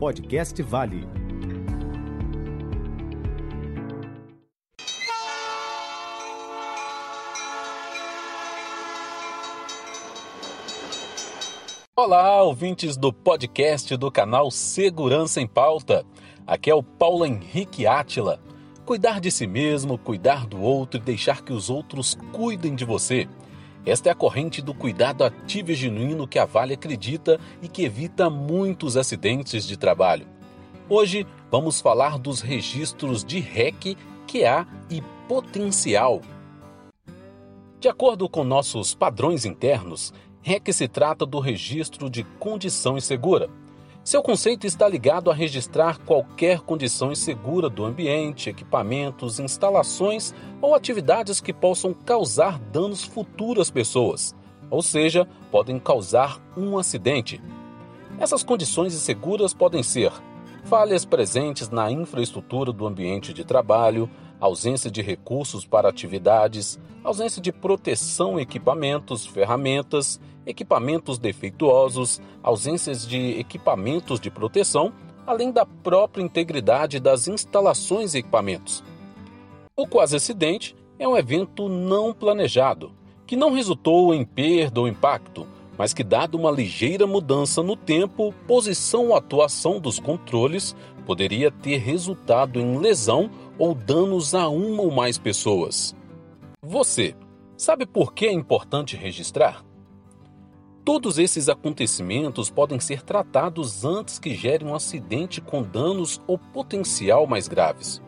Podcast Vale. Olá, ouvintes do podcast do canal Segurança em Pauta. Aqui é o Paulo Henrique Átila. Cuidar de si mesmo, cuidar do outro e deixar que os outros cuidem de você. Esta é a corrente do cuidado ativo e genuíno que a Vale acredita e que evita muitos acidentes de trabalho. Hoje vamos falar dos registros de REC, QA e potencial. De acordo com nossos padrões internos, REC se trata do registro de condição insegura. Seu conceito está ligado a registrar qualquer condição insegura do ambiente, equipamentos, instalações ou atividades que possam causar danos futuros às pessoas, ou seja, podem causar um acidente. Essas condições inseguras podem ser falhas presentes na infraestrutura do ambiente de trabalho, ausência de recursos para atividades, ausência de proteção equipamentos, ferramentas, equipamentos defeituosos, ausências de equipamentos de proteção, além da própria integridade das instalações e equipamentos. O quase acidente é um evento não planejado, que não resultou em perda ou impacto, mas que, dado uma ligeira mudança no tempo, posição ou atuação dos controles, poderia ter resultado em lesão ou danos a uma ou mais pessoas. Você sabe por que é importante registrar? Todos esses acontecimentos podem ser tratados antes que gere um acidente com danos ou potencial mais graves.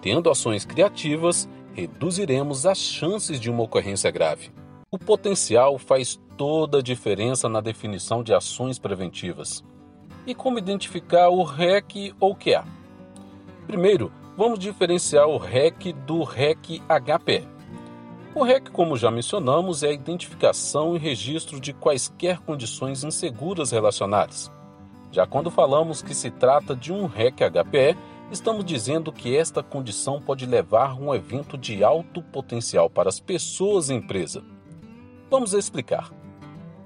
Criando ações criativas, reduziremos as chances de uma ocorrência grave. O potencial faz toda a diferença na definição de ações preventivas. E como identificar o REC ou QA? Primeiro, vamos diferenciar o REC do REC HP. O REC, como já mencionamos, é a identificação e registro de quaisquer condições inseguras relacionadas. Já quando falamos que se trata de um REC HPE, estamos dizendo que esta condição pode levar a um evento de alto potencial para as pessoas e empresa. Vamos explicar.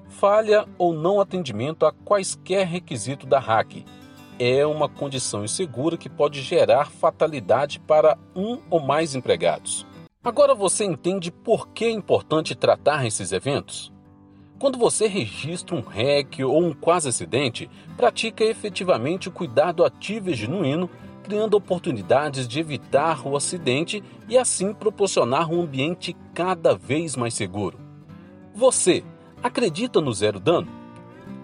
Falha ou não atendimento a quaisquer requisito da RAC é uma condição insegura que pode gerar fatalidade para um ou mais empregados. Agora você entende por que é importante tratar esses eventos? Quando você registra um REC ou um quase acidente, pratica efetivamente o cuidado ativo e genuíno, criando oportunidades de evitar o acidente e assim proporcionar um ambiente cada vez mais seguro. Você acredita no zero dano?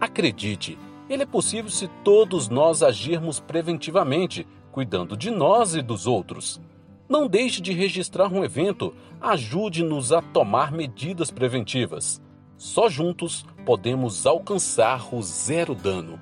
Acredite, ele é possível se todos nós agirmos preventivamente, cuidando de nós e dos outros. Não deixe de registrar um evento, ajude-nos a tomar medidas preventivas. Só juntos podemos alcançar o zero dano.